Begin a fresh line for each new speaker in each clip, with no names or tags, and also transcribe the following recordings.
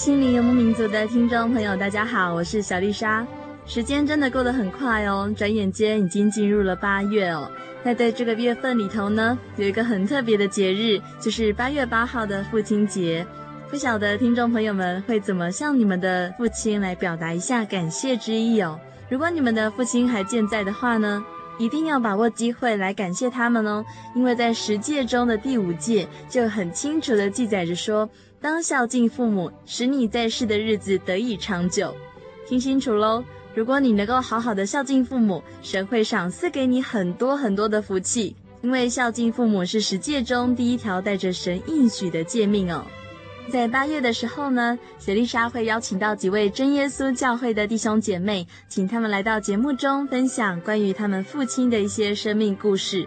心灵游牧民族的听众朋友，大家好，我是小丽莎。时间真的过得很快哦，转眼间已经进入了八月哦。那在这个月份里头呢，有一个很特别的节日，就是八月八号的父亲节。不晓得听众朋友们会怎么向你们的父亲来表达一下感谢之意哦？如果你们的父亲还健在的话呢，一定要把握机会来感谢他们哦，因为在十诫中的第五诫就很清楚地记载着说。当孝敬父母，使你在世的日子得以长久。听清楚喽！如果你能够好好的孝敬父母，神会赏赐给你很多很多的福气。因为孝敬父母是十诫中第一条带着神应许的诫命哦。在八月的时候呢，雪丽莎会邀请到几位真耶稣教会的弟兄姐妹，请他们来到节目中分享关于他们父亲的一些生命故事。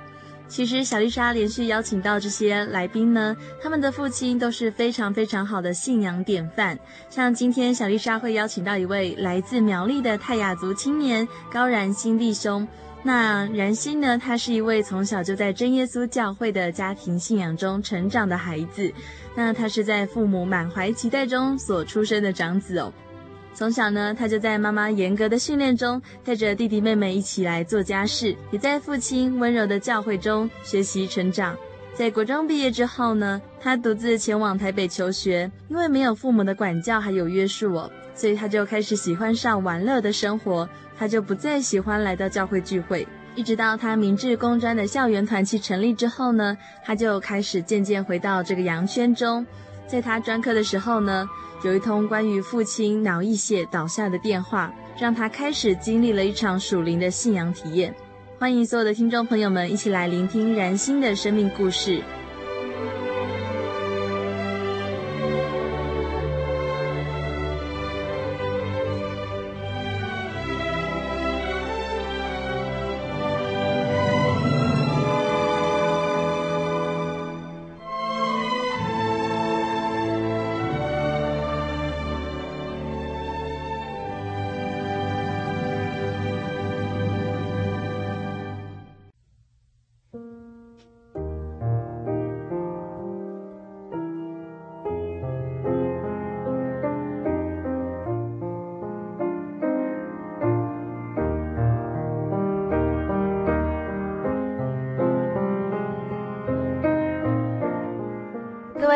其实，小丽莎连续邀请到这些来宾呢，他们的父亲都是非常非常好的信仰典范。像今天，小丽莎会邀请到一位来自苗栗的泰雅族青年高然新弟兄。那然新呢，他是一位从小就在真耶稣教会的家庭信仰中成长的孩子。那他是在父母满怀期待中所出生的长子哦。从小呢，他就在妈妈严格的训练中，带着弟弟妹妹一起来做家事，也在父亲温柔的教诲中学习成长。在国中毕业之后呢，他独自前往台北求学，因为没有父母的管教还有约束哦，所以他就开始喜欢上玩乐的生活，他就不再喜欢来到教会聚会。一直到他明治工专的校园团契成立之后呢，他就开始渐渐回到这个羊圈中。在他专科的时候呢，有一通关于父亲脑溢血倒下的电话，让他开始经历了一场属灵的信仰体验。欢迎所有的听众朋友们一起来聆听然心的生命故事。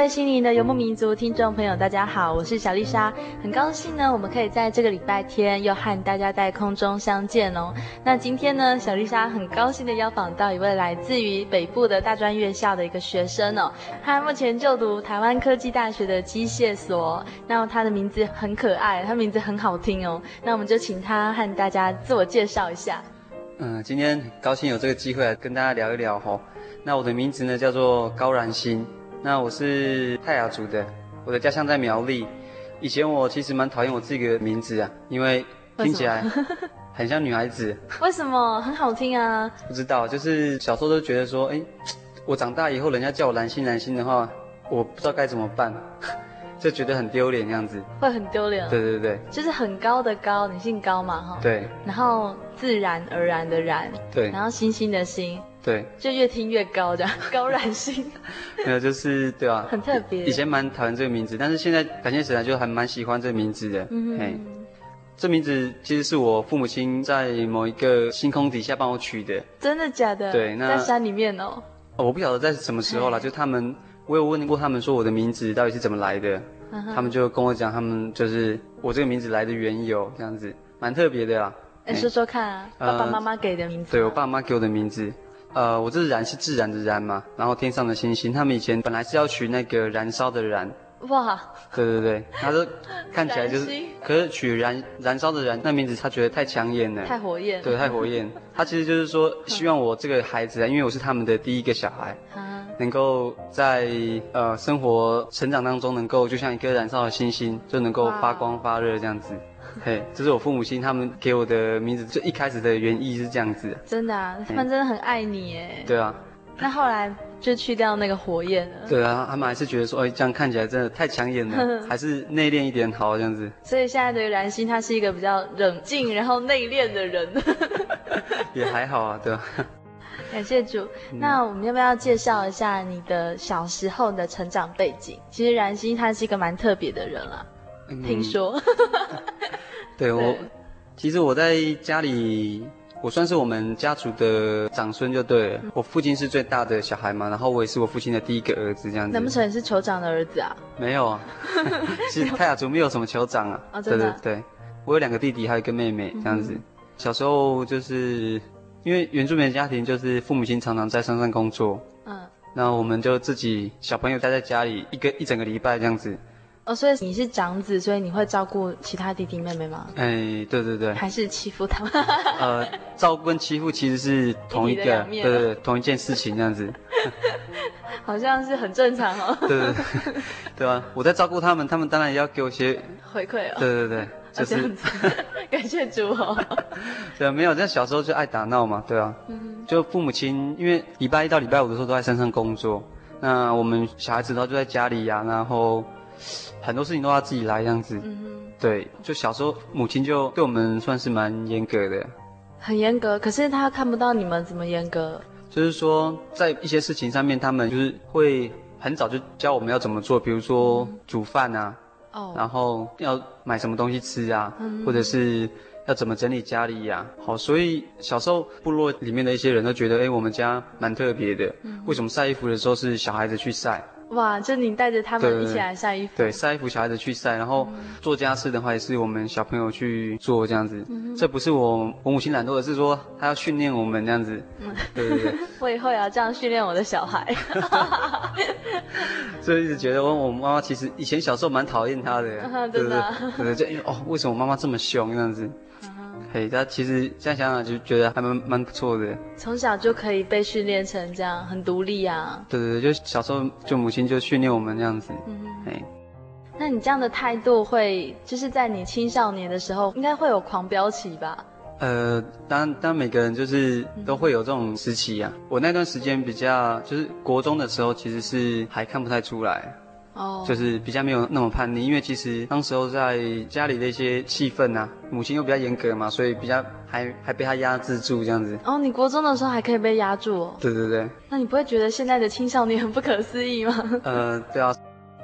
心灵的游牧民族听众朋友，大家好，我是小丽莎，很高兴呢，我们可以在这个礼拜天又和大家在空中相见哦。那今天呢，小丽莎很高兴的邀访到一位来自于北部的大专院校的一个学生哦，他目前就读台湾科技大学的机械所，那他的名字很可爱，他名字很好听哦。那我们就请他和大家自我介绍一下。
嗯，今天很高兴有这个机会来跟大家聊一聊哦。那我的名字呢叫做高然新。那我是泰雅族的，我的家乡在苗栗。以前我其实蛮讨厌我自己的名字啊，因为听起来很像女孩子。
为什么？很好听啊。
不知道，就是小时候都觉得说，哎，我长大以后人家叫我蓝心蓝心的话，我不知道该怎么办。就觉得很丢脸这样子。
会很丢脸。
对对对。
就是很高的高，你姓高嘛哈？
对。
然后自然而然的然。
对。
然后星星的星。
对。就
越听越高这样，高染性。
没有，就是对啊。
很特别。
以前蛮讨厌这个名字，但是现在感谢神啊，就还蛮喜欢这个名字的。嗯哼。这名字其实是我父母亲在某一个星空底下帮我取的。
真的假的？
对，那
在山里面哦。
哦，我不晓得在什么时候了，就他们，我有问过他们说我的名字到底是怎么来的，他们就跟我讲他们就是我这个名字来的缘由，这样子蛮特别的啦。
哎，说说看啊，爸爸妈妈给的名字。
对，我爸妈给我的名字，呃，我这是燃是自然的燃嘛，然后天上的星星，他们以前本来是要取那个燃烧的燃。
哇，
对对对，他说 看起来就是，可是取燃燃烧的燃那名字，他觉得太抢眼了，
太火焰，
对，太火焰。他其实就是说，希望我这个孩子啊，因为我是他们的第一个小孩，能够在呃生活成长当中，能够就像一颗燃烧的星星，就能够发光发热这样子。嘿，这是我父母亲他们给我的名字，就一开始的原意是这样子。
真的啊，他们真的很爱你耶。
对啊。
那后来就去掉那个火焰了。
对啊，他们还是觉得说，哎，这样看起来真的太抢眼了，还是内敛一点好，这样子。
所以现在的燃心他是一个比较冷静，然后内敛的人。
也还好啊，对吧？
感谢主。嗯、那我们要不要介绍一下你的小时候的成长背景？其实燃心他是一个蛮特别的人啦，嗯、听说。
对我，其实我在家里。我算是我们家族的长孙就对了，我父亲是最大的小孩嘛，然后我也是我父亲的第一个儿子这样子。
难不成你是酋长的儿子啊？
没有啊，其实泰雅族没有什么酋长啊。
哦，真的？
对对对，我有两个弟弟，还有一个妹妹这样子。嗯、小时候就是因为原住民家庭，就是父母亲常常在山上工作，嗯，那我们就自己小朋友待在家里一个一整个礼拜这样子。
哦，所以你是长子，所以你会照顾其他弟弟妹妹吗？
哎，对对对。还
是欺负他们？
呃，照顾跟欺负其实是同一个，对对对，同一件事情这样子。
好像是很正常哦。
对 对对，对啊，我在照顾他们，他们当然也要给我些
回馈哦。
对对对，就是
感谢主哦。
对，没有，在小时候就爱打闹嘛，对啊。嗯。就父母亲，因为礼拜一到礼拜五的时候都在山上工作，那我们小孩子都就在家里呀，然后。很多事情都要自己来这样子，嗯，对，就小时候母亲就对我们算是蛮严格的，
很严格。可是她看不到你们怎么严格，
就是说在一些事情上面，他们就是会很早就教我们要怎么做，比如说煮饭啊，哦，然后要买什么东西吃啊，嗯，或者是要怎么整理家里呀，啊。好，所以小时候部落里面的一些人都觉得，哎，我们家蛮特别的，嗯，为什么晒衣服的时候是小孩子去晒？
哇！就你带着他们一起来晒衣服，
对，晒衣服，小孩子去晒，然后做家事的话也是我们小朋友去做这样子。嗯、这不是我我母亲懒惰，而是说她要训练我们这样子。嗯、对对对。
我以后也要这样训练我的小孩。
所以一直觉得我我妈妈其实以前小时候蛮讨厌她的，
真的。
对对对，哦，为什么我妈妈这么凶这样子？嘿，他其实现在想想就觉得还蛮蛮不错的。
从小就可以被训练成这样，很独立啊。
对对对，就小时候就母亲就训练我们这样子。嗯哼，嘿。
那你这样的态度会，就是在你青少年的时候，应该会有狂飙期吧？
呃，当然，当然每个人就是都会有这种时期啊。嗯、我那段时间比较，就是国中的时候，其实是还看不太出来。哦，就是比较没有那么叛逆，因为其实当时候在家里的一些气氛啊，母亲又比较严格嘛，所以比较还还被他压制住这样子。
哦，你国中的时候还可以被压住哦？
对对对。
那你不会觉得现在的青少年很不可思议吗？
呃，对啊，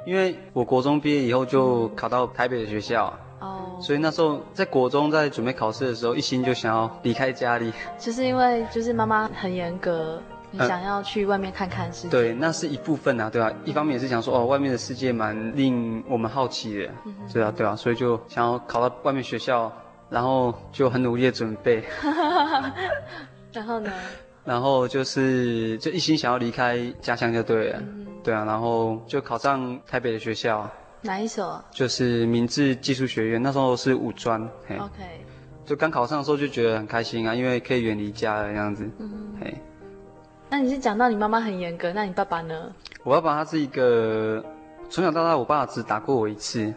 因为我国中毕业以后就考到台北的学校，哦，所以那时候在国中在准备考试的时候，一心就想要离开家里，
就是因为就是妈妈很严格。你想要去外面看看世界？
对，那是一部分啊，对啊。一方面也是想说，哦，外面的世界蛮令我们好奇的，嗯、哼对啊，对啊，所以就想要考到外面学校，然后就很努力的准备。
然后呢？
然后就是就一心想要离开家乡就对了，嗯、对啊，然后就考上台北的学校。
哪一所？
就是明治技术学院，那时候是五专。
OK。
就刚考上的时候就觉得很开心啊，因为可以远离家了这样子。嗯哼。嘿。
那你是讲到你妈妈很严格，那你爸爸呢？
我爸爸他是一个从小到大，我爸爸只打过我一次。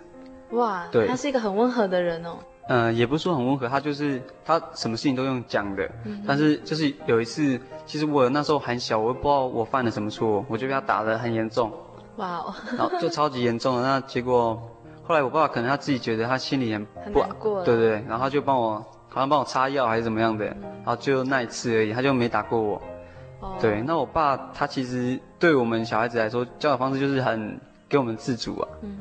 哇，对，他是一个很温和的人哦。
嗯、呃，也不是说很温和，他就是他什么事情都用讲的。嗯、但是就是有一次，其实我那时候很小，我也不知道我犯了什么错，我就被他打得很严重。
哇哦，
然后就超级严重的。那结果后来我爸爸可能他自己觉得他心里很
很
不
难过
对对对，然后他就帮我好像帮我擦药还是怎么样的，
嗯
然后就那一次而已，他就没打过我。
哦
对，那我爸他其实对我们小孩子来说，教导方式就是很给我们自主啊，
嗯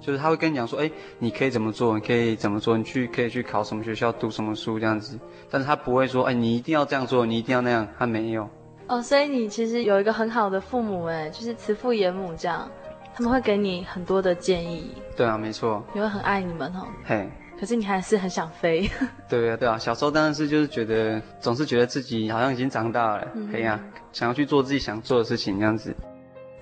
就是他会跟你讲说，哎，你可以怎么做，你可以怎么做，你去可以去考什么学校，读什么书这样子，但是他不会说，哎，你一定要这样做，你一定要那样，他没有。
哦，所以你其实有一个很好的父母哎，就是慈父严母这样，他们会给你很多的建议，
对啊，没错，
也会很爱你们哦。
嘿。
可是你还是很想飞，
对啊，对啊，小时候当然是就是觉得总是觉得自己好像已经长大了，
嗯
可以啊，想要去做自己想做的事情这样子。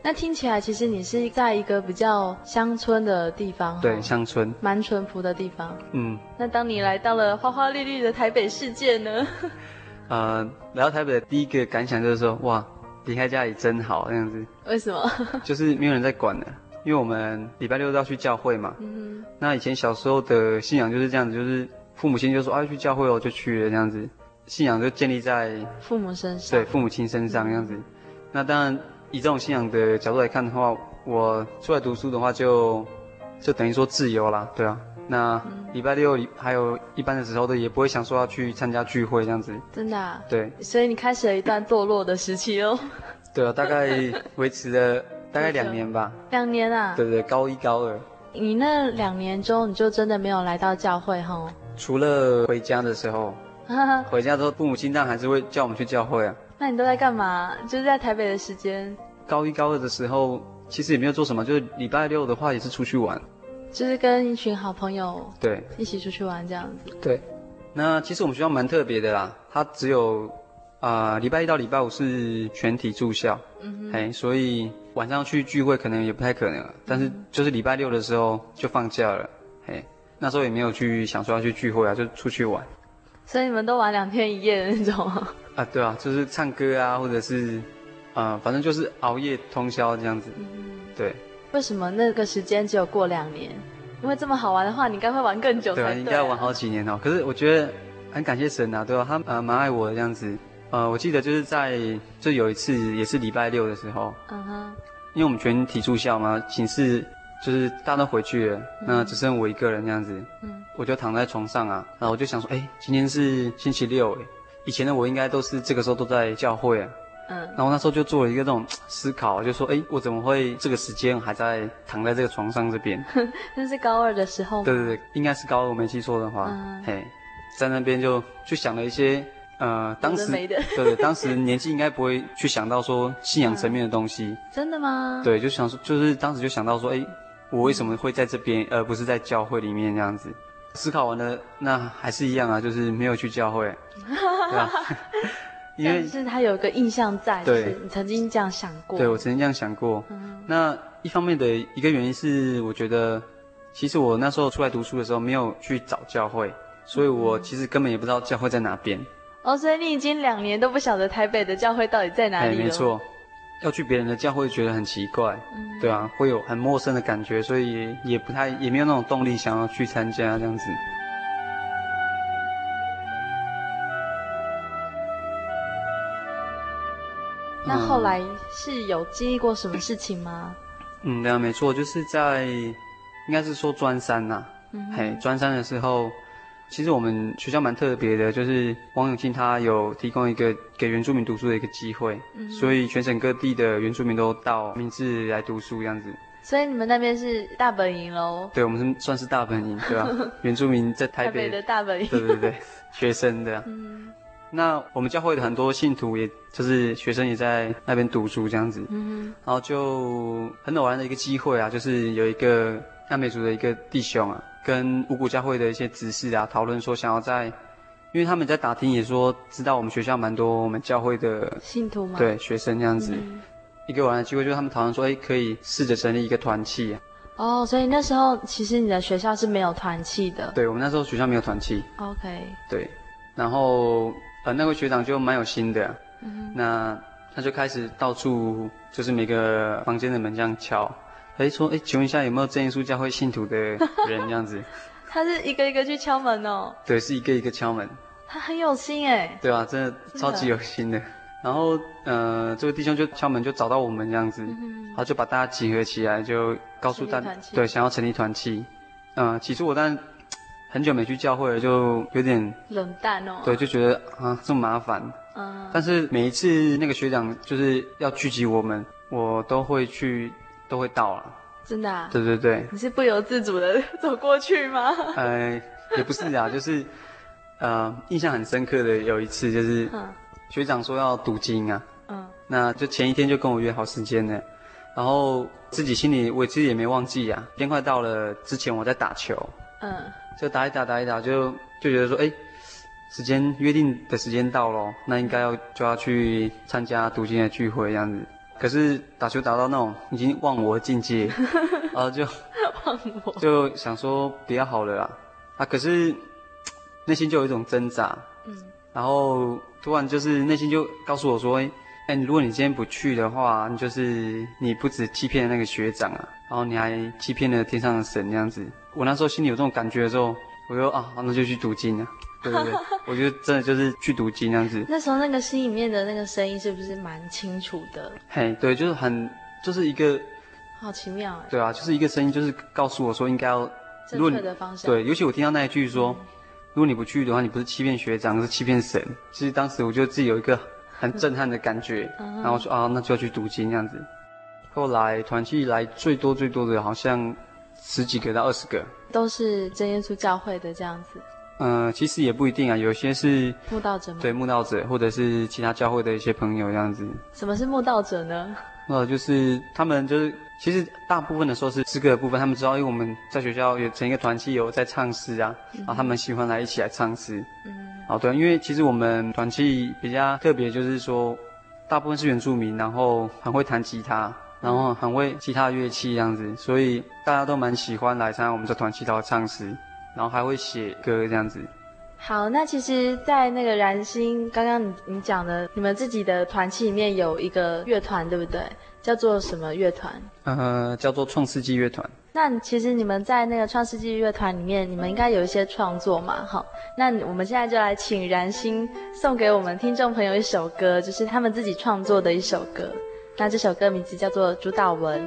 那听起来其实你是在一个比较乡村的地方，
对，乡村，
蛮淳朴的地方。
嗯，
那当你来到了花花绿绿的台北世界呢？
呃，来到台北的第一个感想就是说，哇，离开家里真好，这样子，
为什么？
就是没有人在管了。因为我们礼拜六都要去教会嘛，
嗯
那以前小时候的信仰就是这样子，就是父母亲就说啊去教会哦，就去了这样子，信仰就建立在，
父母身上。
对父母亲身上这样子。那当然以这种信仰的角度来看的话，我出来读书的话就就等于说自由啦，对啊。那礼拜六还有一般的时候都也不会想说要去参加聚会这样子，
真的啊？
对
所以你开始了一段堕落的时期哦。
对啊，大概维持了大概两年吧，
两年啊？
对对，高一高二。
你那两年中，你就真的没有来到教会吼？
除了回家的时候，回家之后父母亲当然还是会叫我们去教会啊。
那你都在干嘛？就是在台北的时间，
高一高二的时候，其实也没有做什么，就是礼拜六的话也是出去玩。
就是跟一群好朋友
对
一起出去玩这样子。
对，那其实我们学校蛮特别的啦，它只有啊礼拜一到礼拜五是全体住校，
嗯哼
哎，所以晚上去聚会可能也不太可能，但是就是礼拜六的时候就放假了，嘿，那时候也没有去想说要去聚会啊，就出去玩。
所以你们都玩两天一夜的那种
啊，对啊，就是唱歌啊，或者是反正就是熬夜通宵这样子。
嗯，
对。
为什么那个时间只有过两年？因为这么好玩的话，你应该会玩更久才对、啊。
对，应该玩好几年哦。可是我觉得很感谢神啊，对吧、啊？他呃蛮爱我的这样子。呃，我记得就是在就有一次也是礼拜六的时候，
嗯哼，
因为我们全体住校嘛，寝室就是大家都回去了，嗯、那只剩我一个人这样子。嗯，我就躺在床上啊，然后我就想说，哎，今天是星期六，哎，以前的我应该都是这个时候都在教会啊。嗯，然后那时候就做了一个这种思考，就说，哎，我怎么会这个时间还在躺在这个床上这边？
那是高二的时候吗？
对对对，应该是高二，我没记错的话。嗯，嘿，在那边就就想了一些，呃，
当时
对对，当时年纪应该不会去想到说信仰层面的东西。
嗯、真的吗？
对，就想说，就是当时就想到说，哎，我为什么会在这边，而不是在教会里面这样子？思考完了，那还是一样啊，就是没有去教会，对吧？
因为是他有一个印象在，
对，
是你曾经这样想过。
对，我曾经这样想过。嗯，那一方面的一个原因是，我觉得其实我那时候出来读书的时候没有去找教会，所以我其实根本也不知道教会在哪边。
哦，所以你已经两年都不晓得台北的教会到底在哪里了。
没错，要去别人的教会觉得很奇怪，嗯，对啊，会有很陌生的感觉，所以也也不太也没有那种动力想要去参加这样子。
那后来是有经历过什么事情吗？
嗯，对啊，没错，就是在应该是说专三呐、啊，嗯，嘿，专三的时候，其实我们学校蛮特别的，就是王永庆他有提供一个给原住民读书的一个机会，嗯，所以全省各地的原住民都到明治来读书这样子。
所以你们那边是大本营喽？
对，我们是算是大本营，对吧？原住民在台北，
台北的大本营，
对对对，学生的。嗯。那我们教会的很多信徒，也就是学生也在那边读书这样子，嗯，然后就很偶然的一个机会啊，就是有一个阿美族的一个弟兄啊，跟五谷教会的一些执事啊讨论说，想要在，因为他们在打听也说知道我们学校蛮多我们教会的
信徒嘛，
对学生这样子，
嗯、
一个偶然的机会，就是他们讨论说，哎，可以试着成立一个团契啊。
哦，所以那时候其实你的学校是没有团契的。
对，我们那时候学校没有团契。
OK。
对，然后。呃，那位学长就蛮有心的，嗯，那他就开始到处就是每个房间的门这样敲，哎，说，哎，请问一下有没有正耶稣教会信徒的人这样子？
他是一个一个去敲门哦。
对，是一个一个敲门。
他很有心哎。
对啊，真的超级有心的。然后呃，这个弟兄就敲门就找到我们这样子，嗯、然后就把大家集合起来，就告诉大家，对，想要成立团契。嗯、呃，起初我但很久没去教会了，就有点
冷淡哦。
对，就觉得啊这么麻烦。嗯。但是每一次那个学长就是要聚集我们，我都会去，都会到了。
真的啊？
对对对。
你是不由自主的走过去吗？
呃，也不是啊，就是呃，印象很深刻的有一次就是。嗯学长说要读经啊，嗯，那就前一天就跟我约好时间了，然后自己心里我其实也没忘记啊。天快到了之前我在打球，嗯，就打一打打一打就就觉得说，哎，时间约定的时间到了，那应该要就要去参加读经的聚会这样子。可是打球打到那种已经忘我的境界，然后就忘我，就想说比较好了啦，啊，可是内心就有一种挣扎，嗯，然后。突然就是内心就告诉我说：“哎，如果你今天不去的话，你就是你不止欺骗了那个学长啊，然后你还欺骗了天上的神这样子。”我那时候心里有这种感觉的时候，我就啊，那就去读经啊，对对对，我觉得真的就是去读经这样子。
那时候那个心里面的那个声音是不是蛮清楚的？
嘿，对，就是很就是一个，
好奇妙哎。
对啊，就是一个声音，就是告诉我说应该要
正确的方向。
对，尤其我听到那一句说。嗯如果你不去的话，你不是欺骗学长，是欺骗神。其实当时我就自己有一个很震撼的感觉，然后说啊，那就要去读经这样子。后来团契来最多最多的好像十几个到二十个，
都是真耶稣教会的这样子。
嗯、呃，其实也不一定啊，有些是
慕道者吗？
对，慕道者，或者是其他教会的一些朋友这样子。
什么是慕道者呢？
呃，就是他们就是。其实大部分的时候是诗歌的部分，他们知道，因为我们在学校有成一个团契，有在唱诗啊，然后他们喜欢来一起来唱诗。嗯，哦，对，因为其实我们团契比较特别，就是说大部分是原住民，然后很会弹吉他，然后很会其他乐器这样子，所以大家都蛮喜欢来参加我们这团契，然后唱诗，然后还会写歌这样子。
好，那其实，在那个燃心，刚刚你你讲的，你们自己的团契里面有一个乐团，对不对？叫做什么乐团？呃，
叫做创世纪乐团。
那其实你们在那个创世纪乐团里面，你们应该有一些创作嘛？好，那我们现在就来请燃心送给我们听众朋友一首歌，就是他们自己创作的一首歌。那这首歌名字叫做《主导文》。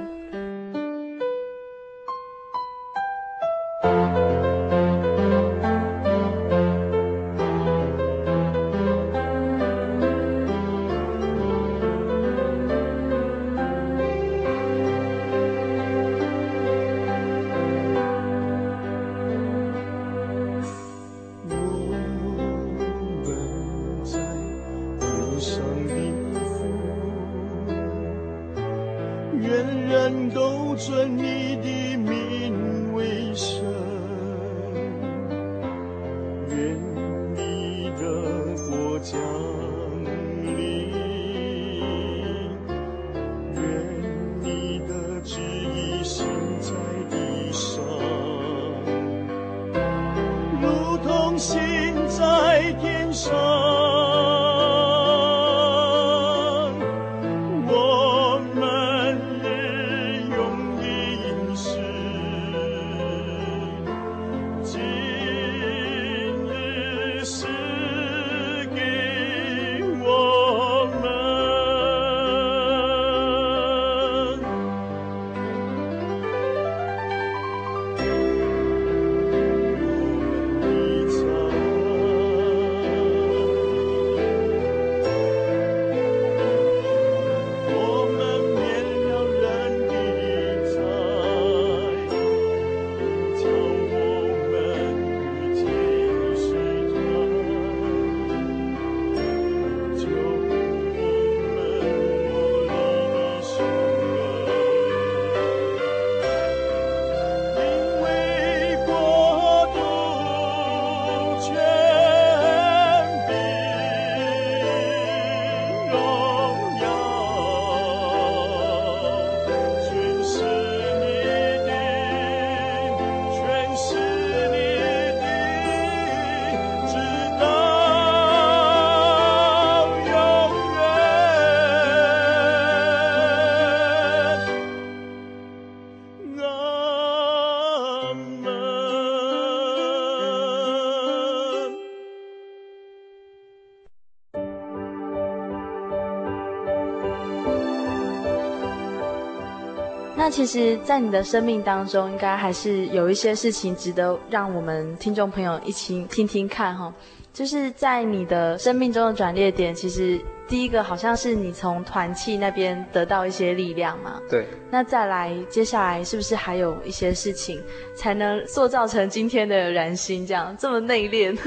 其实，在你的生命当中，应该还是有一些事情值得让我们听众朋友一起听听看哈。就是在你的生命中的转捩点，其实第一个好像是你从团契那边得到一些力量嘛。
对。
那再来，接下来是不是还有一些事情，才能塑造成今天的燃心这样这么内敛？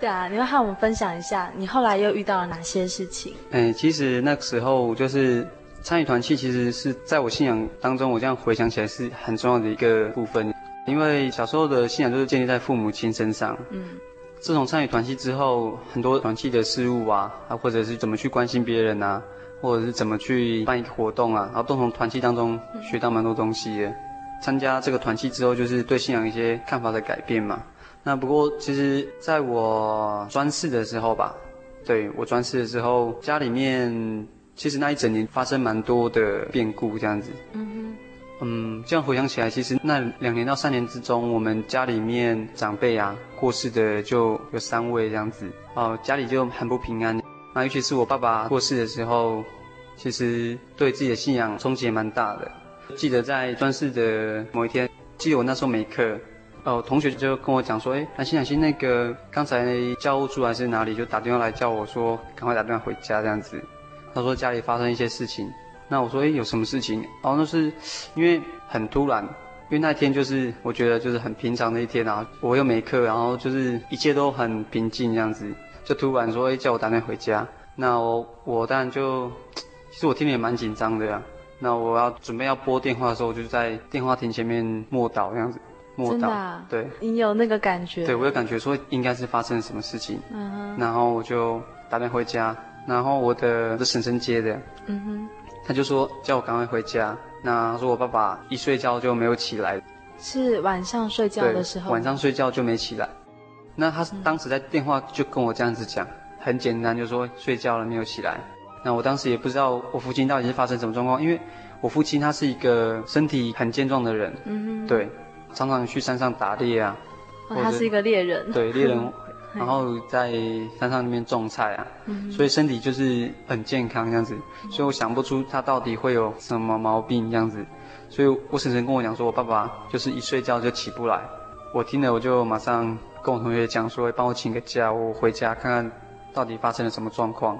对啊，你会和我们分享一下，你后来又遇到了哪些事情？
哎，其实那个时候就是参与团契，其实是在我信仰当中，我这样回想起来是很重要的一个部分。因为小时候的信仰都是建立在父母亲身上。嗯，自从参与团契之后，很多团契的事物啊，啊，或者是怎么去关心别人啊，或者是怎么去办一个活动啊，然后都从团契当中学到蛮多东西的。参加这个团契之后，就是对信仰一些看法的改变嘛。那不过，其实在我专四的时候吧，对，我专四的时候，家里面其实那一整年发生蛮多的变故，这样子。嗯嗯，这样回想起来，其实那两年到三年之中，我们家里面长辈啊过世的就有三位这样子，哦，家里就很不平安。那尤其是我爸爸过世的时候，其实对自己的信仰冲击也蛮大的。记得在专四的某一天，记得我那时候没课，哦，同学就跟我讲说，哎，南心南心，那个刚才教务处还是哪里就打电话来叫我说，赶快打电话回家这样子。他说家里发生一些事情。那我说，哎，有什么事情？然后那是因为很突然，因为那天就是我觉得就是很平常的一天啊，我又没课，然后就是一切都很平静这样子，就突然说，哎，叫我打电回家。那我我当然就，其实我听得也蛮紧张的呀。那我要准备要拨电话的时候，我就在电话亭前面默祷这样子，默祷。对。你
有那个感觉？
对，我有感觉说应该是发生了什么事情。嗯哼。然后我就打电话回家，然后我的是婶婶接的。嗯哼。他就说叫我赶快回家。那他说我爸爸一睡觉就没有起来，
是晚上睡觉的时候。
晚上睡觉就没起来。那他当时在电话就跟我这样子讲，很简单，就说睡觉了没有起来。那我当时也不知道我父亲到底是发生什么状况，因为我父亲他是一个身体很健壮的人，嗯哼，对，常常去山上打猎啊。
哦，他是一个猎人。
对，猎人。然后在山上那边种菜啊，嗯、所以身体就是很健康这样子，所以我想不出他到底会有什么毛病这样子，所以我婶婶跟我讲说，我爸爸就是一睡觉就起不来，我听了我就马上跟我同学讲说，帮我请个假，我回家看看到底发生了什么状况。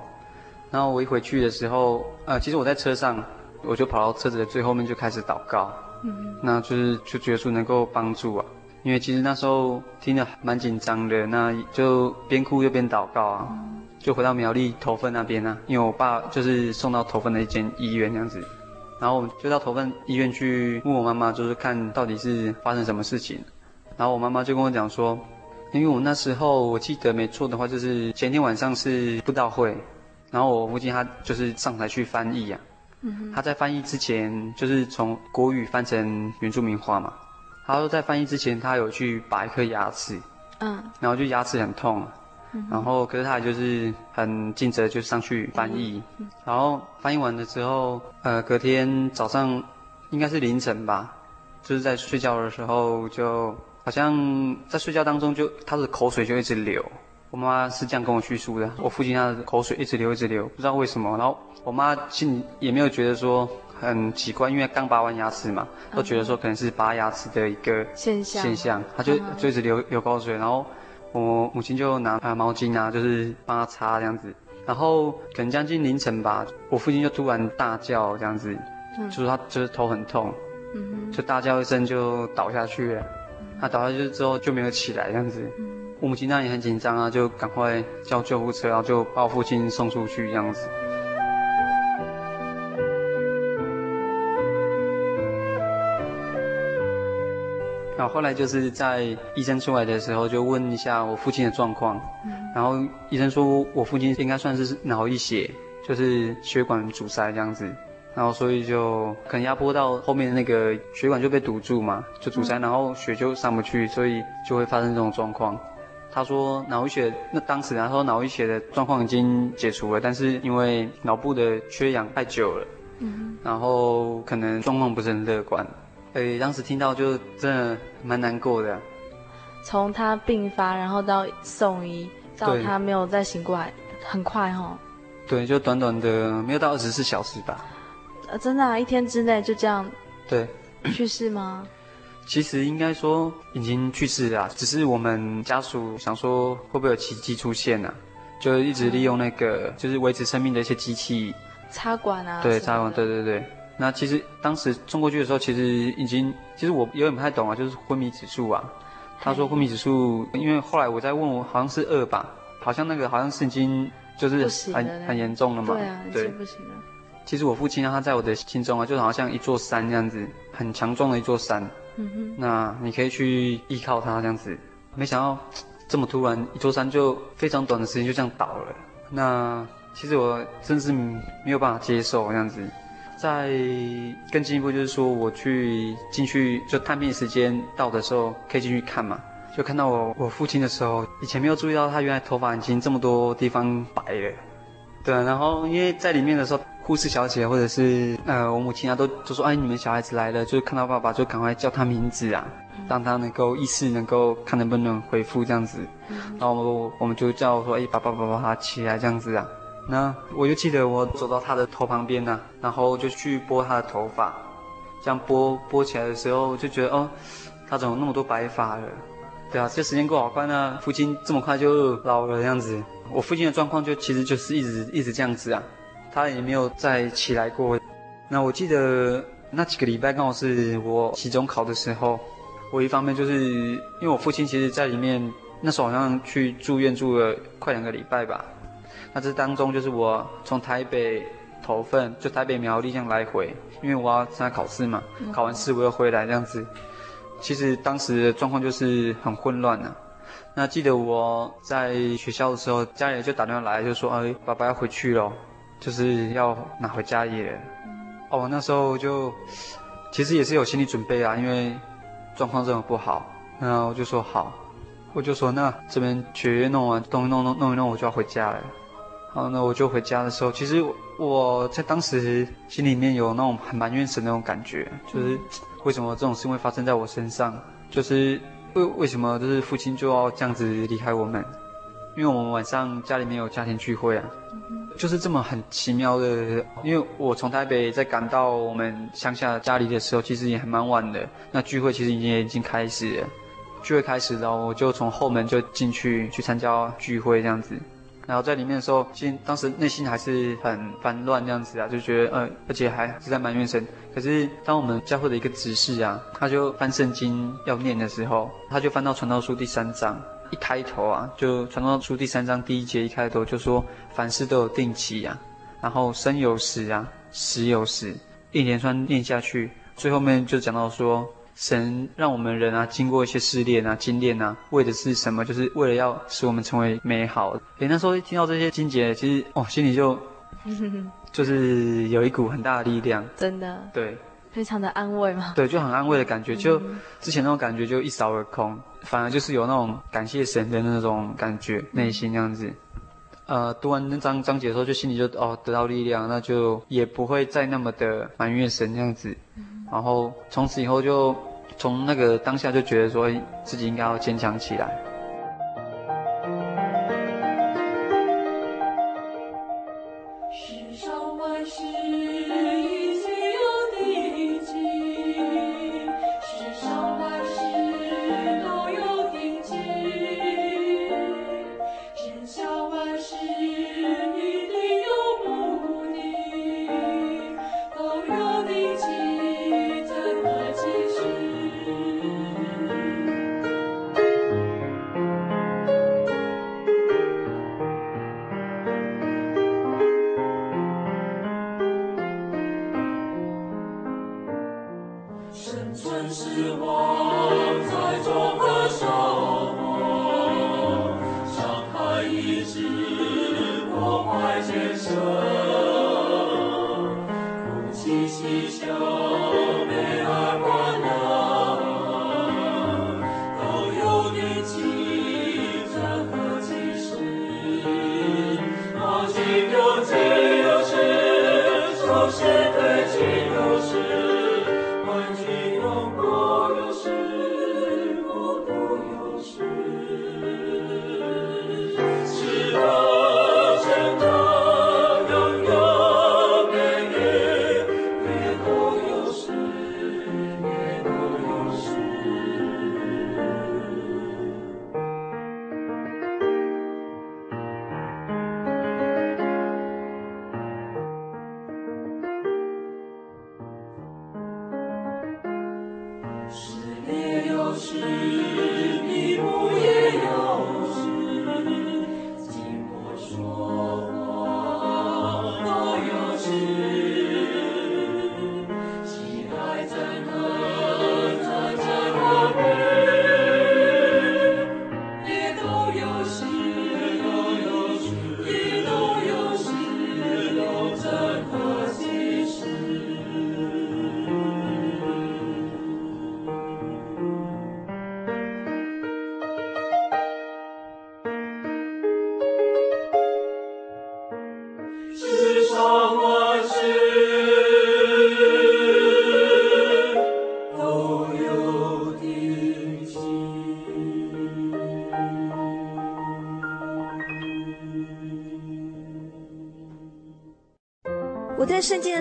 然后我一回去的时候，呃，其实我在车上，我就跑到车子的最后面就开始祷告，嗯，那就是就觉得说能够帮助啊。因为其实那时候听得蛮紧张的，那就边哭又边祷告啊，就回到苗栗头份那边啊，因为我爸就是送到头份的一间医院这样子，然后我们就到头份医院去问我妈妈，就是看到底是发生什么事情，然后我妈妈就跟我讲说，因为我那时候我记得没错的话，就是前天晚上是布道会，然后我父亲他就是上台去翻译啊，他在翻译之前就是从国语翻成原住民话嘛。他说在翻译之前，他有去拔一颗牙齿，嗯，然后就牙齿很痛，嗯、然后可是他就是很尽责，就上去翻译，嗯嗯、然后翻译完了之后，呃，隔天早上应该是凌晨吧，就是在睡觉的时候，就好像在睡觉当中就他的口水就一直流，我妈妈是这样跟我叙述的，我父亲他的口水一直流一直流，不知道为什么，然后我妈心里也没有觉得说。很奇怪，因为刚拔完牙齿嘛，都觉得说可能是拔牙齿的一个现象，现象，他就就一直流流口水，然后我母亲就拿啊毛巾啊，就是帮他擦这样子，然后可能将近凌晨吧，我父亲就突然大叫这样子，就是他就是头很痛，就大叫一声就倒下去了，他倒下去之后就没有起来这样子，我母亲那也很紧张啊，就赶快叫救护车，然后就把我父亲送出去这样子。然后后来就是在医生出来的时候，就问一下我父亲的状况。嗯。然后医生说我父亲应该算是脑溢血，就是血管阻塞这样子。然后所以就可能压迫到后面的那个血管就被堵住嘛，就阻塞，然后血就上不去，所以就会发生这种状况。他说脑溢血，那当时他说脑溢血的状况已经解除了，但是因为脑部的缺氧太久了，嗯。然后可能状况不是很乐观。哎，当时听到就真的蛮难过的。
从他病发，然后到送医，到他没有再醒过来，很快哈。
对，就短短的没有到二十四小时吧。
呃，真的啊，一天之内就这样
对
去世吗？
其实应该说已经去世了，只是我们家属想说会不会有奇迹出现啊？就一直利用那个就是维持生命的一些机器
插管啊，
对，插管，对对对。那其实当时送过去的时候，其实已经，其实我有点不太懂啊，就是昏迷指数啊。他说昏迷指数，因为后来我在问我，好像是二吧，好像那个好像是已经就是很很严重了嘛。
对啊，对，不行了。
其实我父亲他在我的心中啊，就好像一座山这样子，很强壮的一座山。嗯哼。那你可以去依靠他这样子，没想到这么突然，一座山就非常短的时间就这样倒了。那其实我真是没有办法接受这样子。再更进一步，就是说我去进去就探病时间到的时候，可以进去看嘛，就看到我我父亲的时候，以前没有注意到他原来头发已经这么多地方白了，对，然后因为在里面的时候，护士小姐或者是呃我母亲啊都都说，哎，你们小孩子来了，就是看到爸爸就赶快叫他名字啊，让他能够意识能够看能不能回复这样子，然后我，们就叫说，哎，爸爸爸爸他起来。这样子啊。那我就记得我走到他的头旁边呢、啊，然后就去拨他的头发，这样拨拨起来的时候，就觉得哦，他怎么那么多白发了？对啊，这时间过好快呢，父亲这么快就老了这样子。我父亲的状况就其实就是一直一直这样子啊，他也没有再起来过。那我记得那几个礼拜刚好是我期中考的时候，我一方面就是因为我父亲其实在里面那时候好像去住院住了快两个礼拜吧。那这当中就是我从台北投份，就台北苗栗这样来回，因为我要参加考试嘛，考完试我又回来这样子。其实当时的状况就是很混乱呐。那记得我在学校的时候，家里就打电话来，就说：“哎，爸爸要回去了，就是要拿回家里了。”哦，那时候就其实也是有心理准备啊，因为状况这么不好。然后我就说好，我就说那这边学业弄完，东西弄弄弄一弄，我就要回家了。好，那我就回家的时候，其实我在当时心里面有那种很埋怨神那种感觉，就是为什么这种事会发生在我身上？就是为为什么就是父亲就要这样子离开我们？因为我们晚上家里面有家庭聚会啊，就是这么很奇妙的。因为我从台北再赶到我们乡下家里的时候，其实也还蛮晚的。那聚会其实已经已经开始了，聚会开始，然后我就从后门就进去去参加聚会这样子。然后在里面的时候，心当时内心还是很烦乱这样子啊，就觉得呃，而且还是在埋怨神。可是当我们教会的一个执事啊，他就翻圣经要念的时候，他就翻到传道书第三章，一开头啊，就传道书第三章第一节一开头就说凡事都有定期啊，然后生有时啊，死有时，一连串念下去，最后面就讲到说。神让我们人啊，经过一些试炼啊、经炼啊，为的是什么？就是为了要使我们成为美好。诶，那时候一听到这些经节，其实哦，心里就 就是有一股很大的力量，
真的，
对，
非常的安慰嘛。
对，就很安慰的感觉，就之前那种感觉就一扫而空，反而就是有那种感谢神的那种感觉，内心这样子。呃，读完那章章节的时候，就心里就哦得到力量，那就也不会再那么的埋怨神这样子，然后从此以后就。从那个当下就觉得说自己应该要坚强起
来。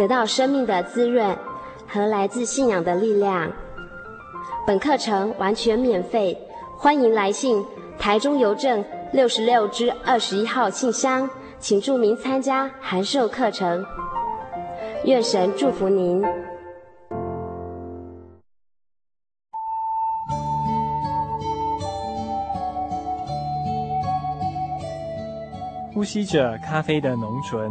得到生命的滋润和来自信仰的力量。本课程完全免费，欢迎来信台中邮政六十六支二十一号信箱，请注明参加函授课程。愿神祝福您。
呼吸着咖啡的浓醇，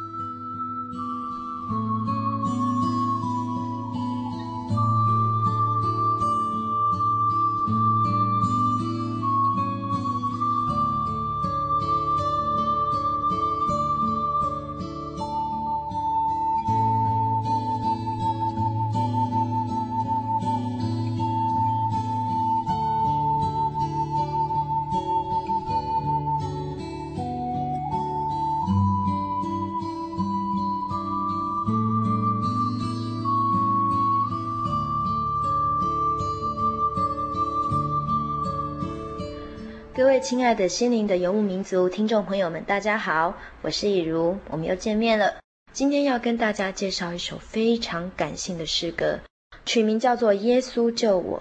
亲爱的心灵的游牧民族听众朋友们，大家好，我是以如，我们又见面了。今天要跟大家介绍一首非常感性的诗歌，取名叫做《耶稣救我》。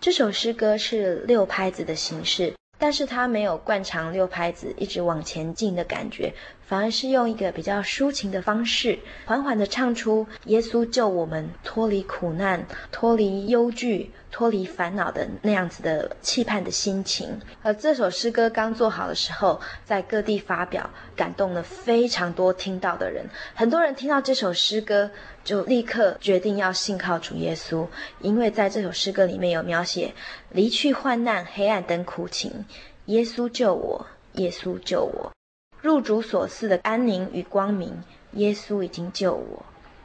这首诗歌是六拍子的形式，但是它没有惯常六拍子一直往前进的感觉。反而是用一个比较抒情的方式，缓缓地唱出耶稣救我们脱离苦难、脱离忧惧、脱离烦恼的那样子的期盼的心情。而这首诗歌刚做好的时候，在各地发表，感动了非常多听到的人。很多人听到这首诗歌，就立刻决定要信靠主耶稣，因为在这首诗歌里面有描写离去患难、黑暗等苦情，耶稣救我，耶稣救我。入主所赐的安宁与光明，耶稣已经救我。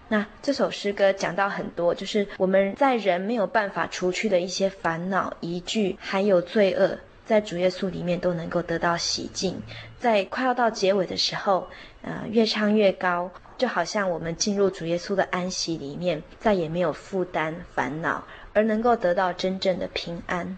那这首诗歌讲到很多，就是我们在人没有办法除去的一些烦恼、疑惧，还有罪恶，在主耶稣里面都能够得到洗净。在快要到结尾的时候，呃，越唱越高，就好像我们进入主耶稣的安息里面，再也没有负担、烦恼，而能够得到真正的平安。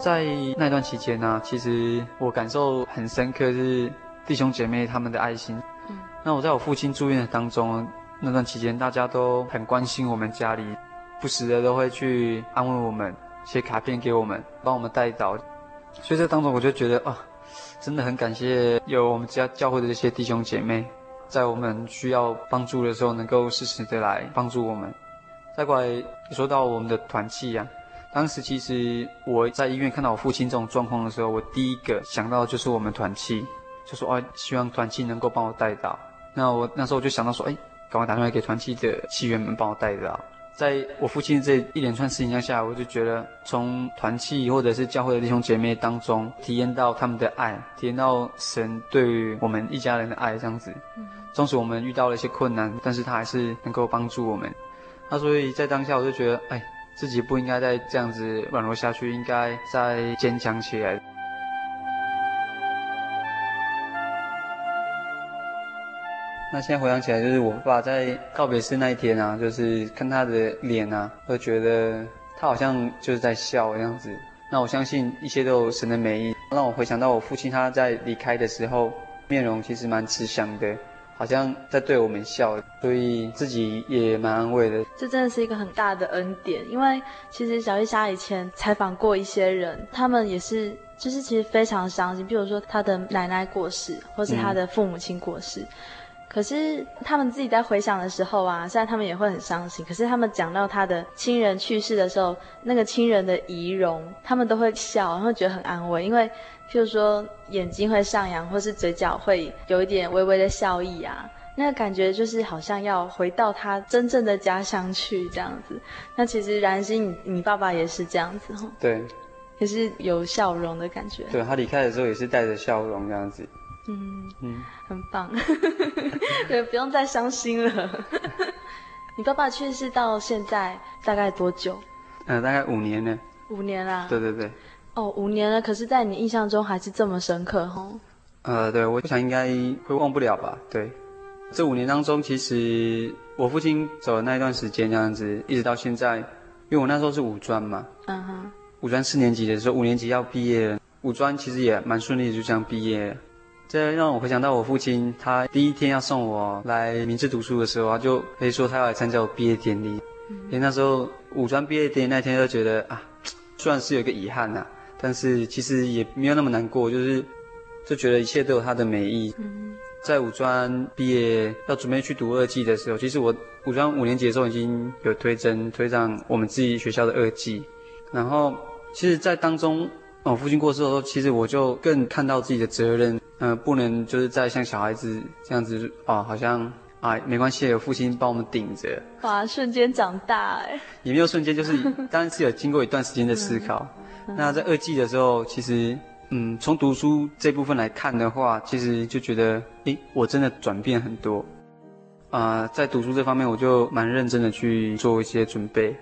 在那段期间呢、啊，其实我感受很深刻，是弟兄姐妹他们的爱心。嗯，那我在我父亲住院的当中，那段期间大家都很关心我们家里，不时的都会去安慰我们，写卡片给我们，帮我们带导。所以这当中我就觉得啊，真的很感谢有我们家教会的这些弟兄姐妹，在我们需要帮助的时候，能够适时的来帮助我们。再过来说到我们的团契呀、啊。当时其实我在医院看到我父亲这种状况的时候，我第一个想到的就是我们团契，就说哦，希望团契能够帮我带到。那我那时候我就想到说，哎，赶快打电话给团契的契员们帮我带到。在我父亲这一连串事情下，我就觉得从团契或者是教会的弟兄姐妹当中，体验到他们的爱，体验到神对于我们一家人的爱，这样子。纵使我们遇到了一些困难，但是他还是能够帮助我们。那所以在当下，我就觉得，哎。自己不应该再这样子软弱下去，应该再坚强起来。那现在回想起来，就是我爸在告别式那一天啊，就是看他的脸啊，会觉得他好像就是在笑这样子。那我相信一切都有神的美意，让我回想到我父亲他在离开的时候，面容其实蛮慈祥的。好像在对我们笑，所以自己也蛮安慰的。
这真的是一个很大的恩典，因为其实小丽莎以前采访过一些人，他们也是，就是其实非常伤心。比如说他的奶奶过世，或是他的父母亲过世，嗯、可是他们自己在回想的时候啊，虽然他们也会很伤心，可是他们讲到他的亲人去世的时候，那个亲人的仪容，他们都会笑，然后觉得很安慰，因为。譬如说眼睛会上扬，或是嘴角会有一点微微的笑意啊，那个感觉就是好像要回到他真正的家乡去这样子。那其实然心，你你爸爸也是这样子哈？
对，
也是有笑容的感觉。
对，他离开的时候也是带着笑容这样子。
嗯嗯，很棒。对，不用再伤心了。你爸爸去世到现在大概多久？
呃，大概五年了。
五年啦。
对对对。
哦，五年了，可是，在你印象中还是这么深刻，哦。
呃，对，我想应该会忘不了吧。对，这五年当中，其实我父亲走的那一段时间，这样子，一直到现在，因为我那时候是五专嘛，嗯哼，五专四年级的时候，五年级要毕业了，五专其实也蛮顺利的，就这样毕业了。这让我回想到我父亲，他第一天要送我来明治读书的时候，他就可以说他要来参加我毕业典礼。嗯，因为那时候五专毕业典礼那天，就觉得啊，算是有一个遗憾呐、啊。但是其实也没有那么难过，就是就觉得一切都有它的美意。嗯，在五专毕业要准备去读二技的时候，其实我五专五年级的时候已经有推甄推上我们自己学校的二技。然后其实，在当中，我父亲过世的时候，其实我就更看到自己的责任，嗯、呃，不能就是再像小孩子这样子啊，好像啊没关系，有父亲帮我们顶着。
哇，瞬间长大哎！也
没有瞬间，就是 当然是有经过一段时间的思考。嗯那在二季的时候，其实，嗯，从读书这部分来看的话，其实就觉得，诶，我真的转变很多，啊、呃，在读书这方面，我就蛮认真的去做一些准备。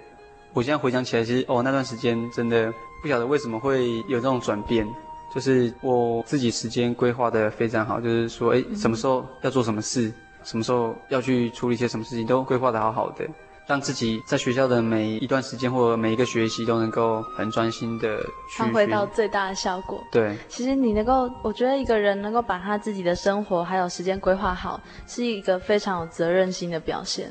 我现在回想起来，其实，哦，那段时间真的不晓得为什么会有这种转变，就是我自己时间规划的非常好，就是说，诶，什么时候要做什么事，什么时候要去处理一些什么事情，都规划的好好的。让自己在学校的每一段时间或者每一个学习都能够很专心的去
发挥到最大的效果。
对，
其实你能够，我觉得一个人能够把他自己的生活还有时间规划好，是一个非常有责任心的表现，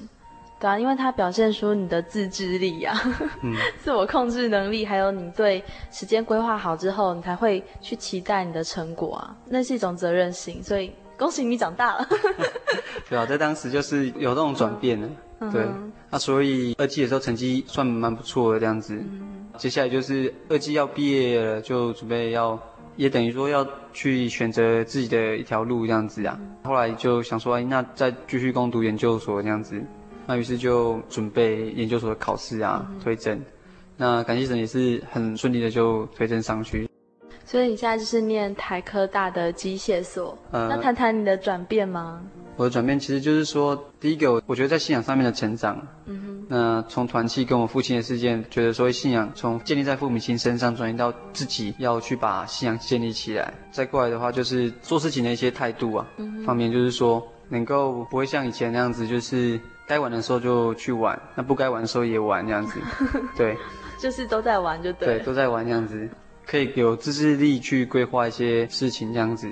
对啊，因为他表现出你的自制力呀、啊，嗯，自我控制能力，还有你对时间规划好之后，你才会去期待你的成果啊，那是一种责任心，所以恭喜你长大了。
对啊，在当时就是有这种转变了。嗯对，那所以二季的时候成绩算蛮不错的这样子。嗯、接下来就是二季要毕业了，就准备要也等于说要去选择自己的一条路这样子啊。后来就想说，哎，那再继续攻读研究所这样子，那于是就准备研究所的考试啊，推甄。那感谢神也是很顺利的就推甄上去。
所以你现在就是念台科大的机械所。呃，那谈谈你的转变吗？
我的转变其实就是说，第一个，我觉得在信仰上面的成长。嗯哼。那从团契跟我父亲的事件，觉得说信仰从建立在父母亲身上，转移到自己要去把信仰建立起来。再过来的话，就是做事情的一些态度啊，嗯、方面就是说，能够不会像以前那样子，就是该玩的时候就去玩，那不该玩的时候也玩这样子。对。
就是都在玩就对。
对，都在玩这样子，可以有自制力去规划一些事情这样子。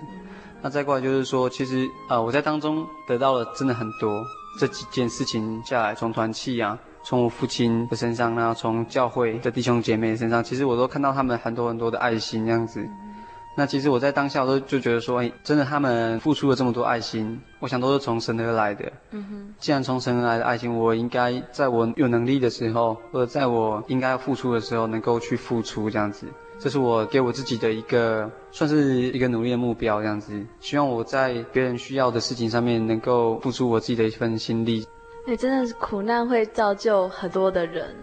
那再过来就是说，其实呃，我在当中得到了真的很多。这几件事情下来，从团契啊，从我父亲的身上，然后从教会的弟兄姐妹身上，其实我都看到他们很多很多的爱心这样子。那其实我在当下我都就觉得说，哎，真的他们付出了这么多爱心，我想都是从神而来的。嗯哼。既然从神而来的爱心，我应该在我有能力的时候，或者在我应该要付出的时候，能够去付出这样子。这是我给我自己的一个，算是一个努力的目标，这样子。希望我在别人需要的事情上面，能够付出我自己的一份心力。
哎，真的是苦难会造就很多的人，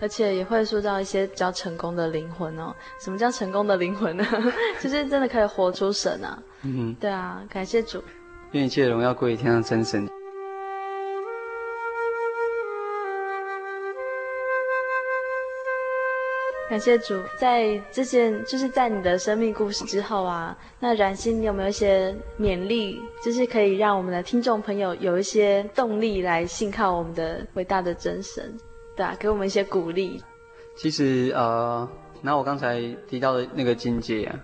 而且也会塑造一些比较成功的灵魂哦。什么叫成功的灵魂呢？就是真的可以活出神啊。嗯哼。对啊，感谢主。
愿一切荣耀归于天上真神。
感谢主，在这件就是在你的生命故事之后啊，那然心，你有没有一些勉励，就是可以让我们的听众朋友有一些动力来信靠我们的伟大的真神，对啊，给我们一些鼓励。
其实呃，拿我刚才提到的那个境界啊，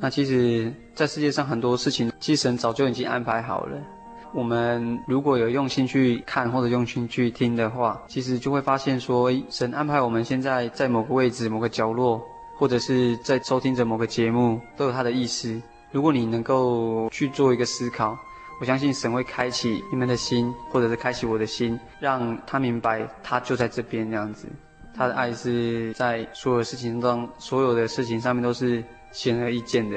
那其实，在世界上很多事情，其实神早就已经安排好了。我们如果有用心去看或者用心去听的话，其实就会发现说，神安排我们现在在某个位置、某个角落，或者是在收听着某个节目，都有他的意思。如果你能够去做一个思考，我相信神会开启你们的心，或者是开启我的心，让他明白他就在这边这样子。他的爱是在所有事情中，所有的事情上面都是显而易见的。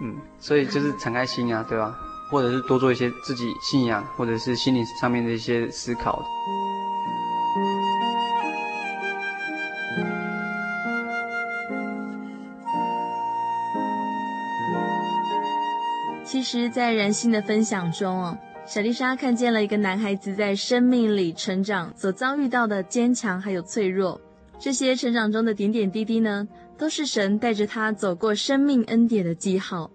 嗯，所以就是敞开心啊，对吧？或者是多做一些自己信仰，或者是心灵上面的一些思考。
其实，在人心的分享中哦，小丽莎看见了一个男孩子在生命里成长所遭遇到的坚强还有脆弱，这些成长中的点点滴滴呢，都是神带着他走过生命恩典的记号。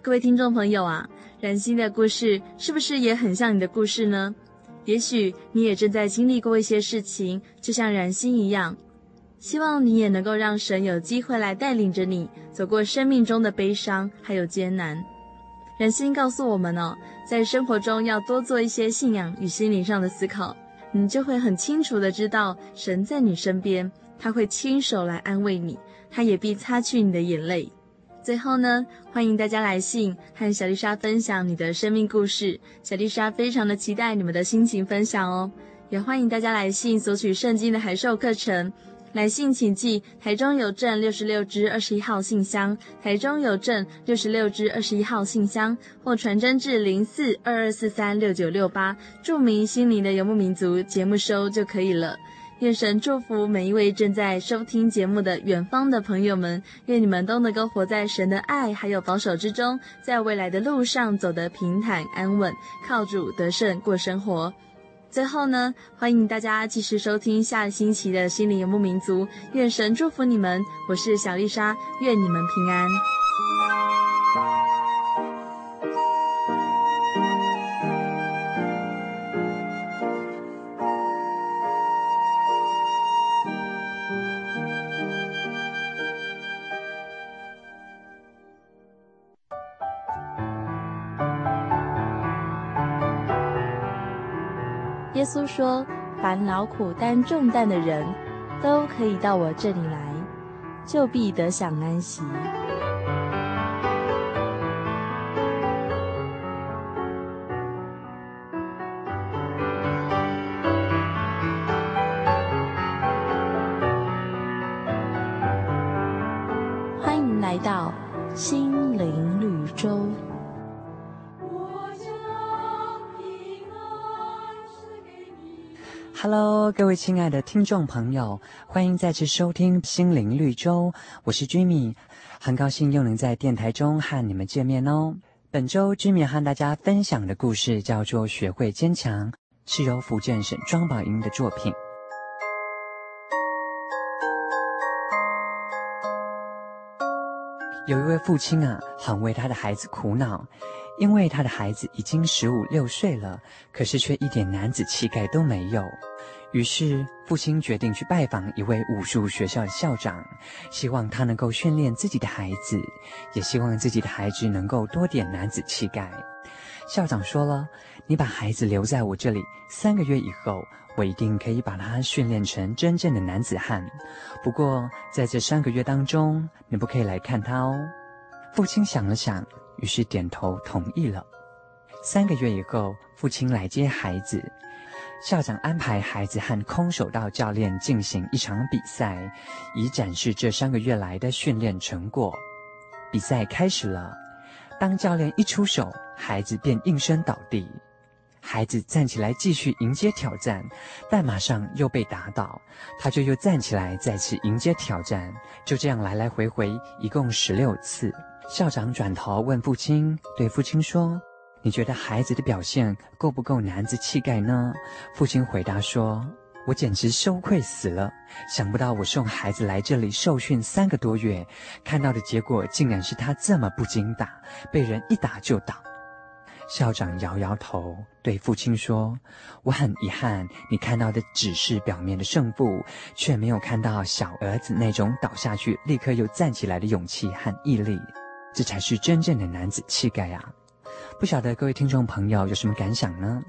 各位听众朋友啊。然心的故事是不是也很像你的故事呢？也许你也正在经历过一些事情，就像冉心一样。希望你也能够让神有机会来带领着你走过生命中的悲伤还有艰难。冉心告诉我们哦，在生活中要多做一些信仰与心灵上的思考，你就会很清楚的知道神在你身边，他会亲手来安慰你，他也必擦去你的眼泪。最后呢，欢迎大家来信和小丽莎分享你的生命故事。小丽莎非常的期待你们的心情分享哦，也欢迎大家来信索取圣经的函授课程。来信请寄台中邮政六十六支二十一号信箱，台中邮政六十六支二十一号信箱，或传真至零四二二四三六九六八，注明心灵的游牧民族节目收就可以了。愿神祝福每一位正在收听节目的远方的朋友们，愿你们都能够活在神的爱还有保守之中，在未来的路上走得平坦安稳，靠主得胜过生活。最后呢，欢迎大家继续收听下星期的心灵游牧民族。愿神祝福你们，我是小丽莎，愿你们平安。耶稣说：“烦恼苦担重担的人，都可以到我这里来，就必得享安息。”
Hello，各位亲爱的听众朋友，欢迎再次收听《心灵绿洲》，我是 Jimmy，很高兴又能在电台中和你们见面哦。本周 Jimmy 和大家分享的故事叫做《学会坚强》，是由福建省庄宝英的作品。有一位父亲啊，很为他的孩子苦恼，因为他的孩子已经十五六岁了，可是却一点男子气概都没有。于是，父亲决定去拜访一位武术学校的校长，希望他能够训练自己的孩子，也希望自己的孩子能够多点男子气概。校长说了：“你把孩子留在我这里三个月以后，我一定可以把他训练成真正的男子汉。不过，在这三个月当中，你不可以来看他哦。”父亲想了想，于是点头同意了。三个月以后，父亲来接孩子。校长安排孩子和空手道教练进行一场比赛，以展示这三个月来的训练成果。比赛开始了，当教练一出手，孩子便应声倒地。孩子站起来继续迎接挑战，但马上又被打倒，他就又站起来再次迎接挑战，就这样来来回回，一共十六次。校长转头问父亲，对父亲说。你觉得孩子的表现够不够男子气概呢？父亲回答说：“我简直羞愧死了！想不到我送孩子来这里受训三个多月，看到的结果竟然是他这么不经打，被人一打就倒。”校长摇摇头，对父亲说：“我很遗憾，你看到的只是表面的胜负，却没有看到小儿子那种倒下去立刻又站起来的勇气和毅力，这才是真正的男子气概啊！”不晓得各位听众朋友有什么感想呢？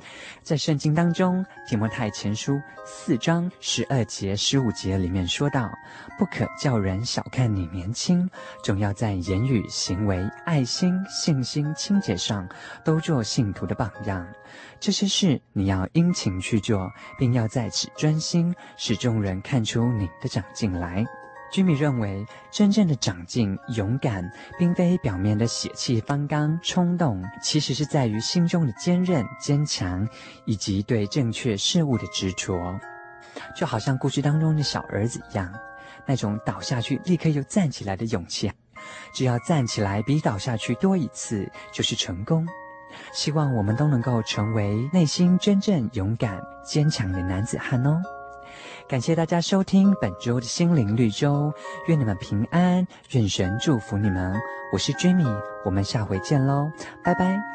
在圣经当中，《提摩太前书》四章十二节、十五节里面说到：“不可叫人小看你年轻，总要在言语、行为、爱心、信心、清洁上，都做信徒的榜样。这些事你要殷勤去做，并要在此专心，使众人看出你的长进来。”居米认为，真正的长进、勇敢，并非表面的血气方刚、冲动，其实是在于心中的坚韧、坚强，以及对正确事物的执着。就好像故事当中的小儿子一样，那种倒下去立刻又站起来的勇气，只要站起来比倒下去多一次，就是成功。希望我们都能够成为内心真正勇敢、坚强的男子汉哦。感谢大家收听本周的心灵绿洲，愿你们平安，愿神祝福你们。我是 Jimmy，我们下回见喽，拜拜。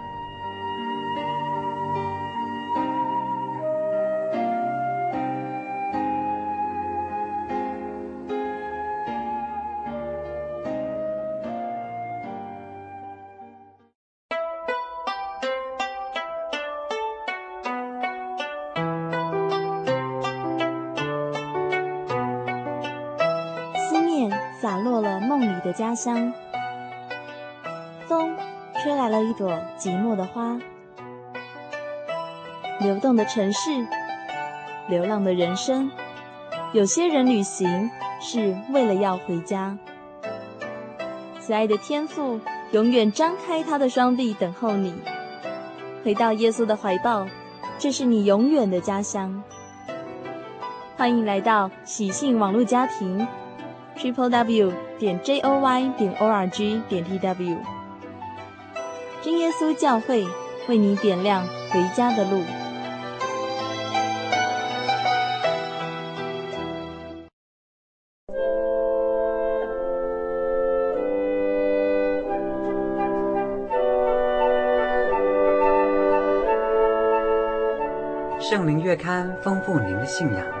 家乡，风吹来了一朵寂寞的花。流动的城市，流浪的人生，有些人旅行是为了要回家。慈爱的天父永远张开他的双臂等候你，回到耶稣的怀抱，这是你永远的家乡。
欢迎来到喜信网络家庭，triple w 点 j o y 点 o r g 点 t w，真耶稣教会为你点亮回家的路。
圣灵月刊丰富您的信仰，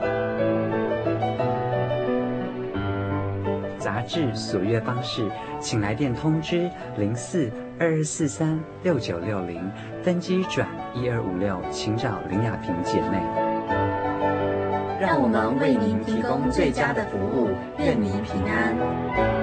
至所阅方式，请来电通知零四二二四三六九六零，登机转一二五六，请找林雅萍姐妹。
让我们为您提供最佳的服务，愿您平安。